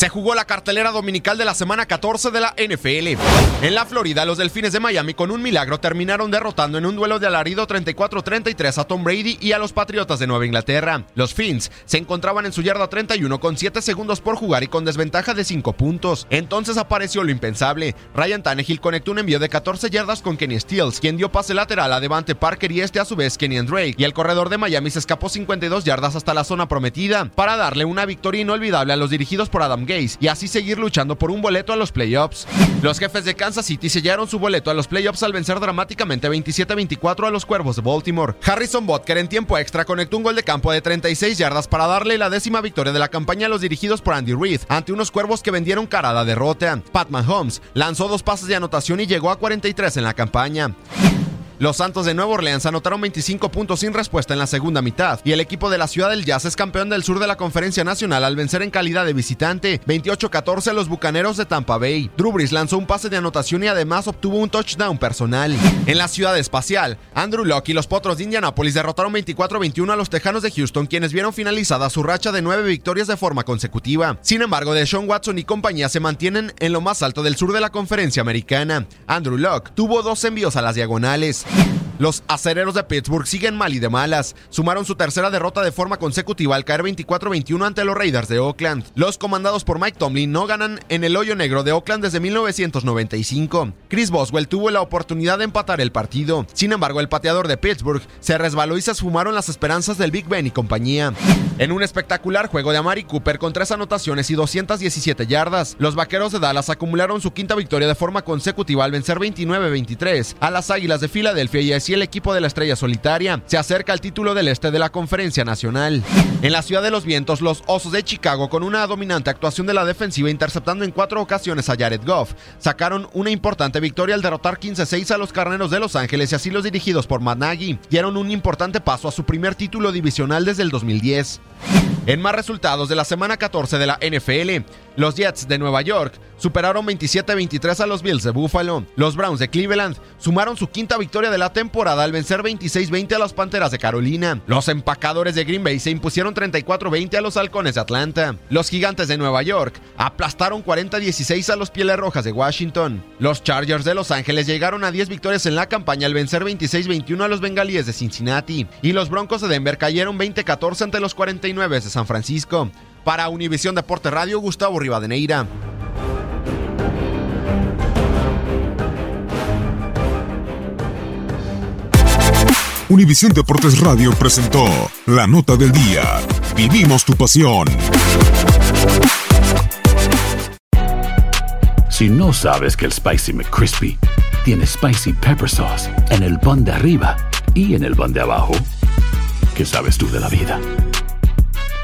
Se jugó la cartelera dominical de la semana 14 de la NFL. En la Florida, los Delfines de Miami con un milagro terminaron derrotando en un duelo de alarido 34-33 a Tom Brady y a los Patriotas de Nueva Inglaterra. Los Fins se encontraban en su yarda 31 con 7 segundos por jugar y con desventaja de 5 puntos. Entonces apareció lo impensable. Ryan Tannehill conectó un envío de 14 yardas con Kenny Stills, quien dio pase lateral a Devante Parker y este a su vez Kenny Drake. Y el corredor de Miami se escapó 52 yardas hasta la zona prometida para darle una victoria inolvidable a los dirigidos por Adam Y así seguir luchando por un boleto a los playoffs. Los jefes de Kansas City sellaron su boleto a los playoffs al vencer dramáticamente 27-24 a los Cuervos de Baltimore. Harrison Butker en tiempo extra conectó un gol de campo de 36 yardas para darle la décima victoria de la campaña a los dirigidos por Andy Reid ante unos Cuervos que vendieron cara a la derrota. Pat Mahomes lanzó dos pases de anotación y llegó a 43 en la campaña. Los Santos de Nueva Orleans anotaron 25 puntos sin respuesta en la segunda mitad y el equipo de la Ciudad del Jazz es campeón del sur de la Conferencia Nacional al vencer en calidad de visitante 28-14 a los Bucaneros de Tampa Bay. Drew Brees lanzó un pase de anotación y además obtuvo un touchdown personal. En la Ciudad Espacial, Andrew Locke y los Potros de Indianapolis derrotaron 24-21 a los Tejanos de Houston quienes vieron finalizada su racha de nueve victorias de forma consecutiva. Sin embargo, Deshaun Watson y compañía se mantienen en lo más alto del sur de la Conferencia Americana. Andrew Locke tuvo dos envíos a las diagonales. Yeah. Los acereros de Pittsburgh siguen mal y de malas. Sumaron su tercera derrota de forma consecutiva al caer 24-21 ante los Raiders de Oakland. Los comandados por Mike Tomlin no ganan en el hoyo negro de Oakland desde 1995. Chris Boswell tuvo la oportunidad de empatar el partido. Sin embargo, el pateador de Pittsburgh se resbaló y se esfumaron las esperanzas del Big Ben y compañía. En un espectacular juego de Amari Cooper con tres anotaciones y 217 yardas, los vaqueros de Dallas acumularon su quinta victoria de forma consecutiva al vencer 29-23 a las Águilas de Filadelfia y así el equipo de la estrella solitaria se acerca al título del este de la Conferencia Nacional. En la Ciudad de los Vientos, los Osos de Chicago, con una dominante actuación de la defensiva interceptando en cuatro ocasiones a Jared Goff, sacaron una importante victoria al derrotar 15-6 a los Carneros de Los Ángeles y así los dirigidos por Matt Nagy dieron un importante paso a su primer título divisional desde el 2010. En más resultados de la semana 14 de la NFL, Los Jets de Nueva York superaron 27-23 a los Bills de Buffalo. Los Browns de Cleveland sumaron su quinta victoria de la temporada al vencer 26-20 a las Panteras de Carolina. Los empacadores de Green Bay se impusieron 34-20 a los Halcones de Atlanta. Los Gigantes de Nueva York aplastaron 40-16 a los Pieles Rojas de Washington. Los Chargers de Los Ángeles llegaron a 10 victorias en la campaña al vencer 26-21 a los Bengalíes de Cincinnati. Y los Broncos de Denver cayeron 20-14 ante los 49 de San Francisco. Para Univisión Deporte Radio, Gustavo Rivadeneira. Univisión Deportes Radio presentó la nota del día. Vivimos tu pasión. Si no sabes que el Spicy McCrispy tiene Spicy Pepper Sauce en el pan de arriba y en el pan de abajo, ¿qué sabes tú de la vida?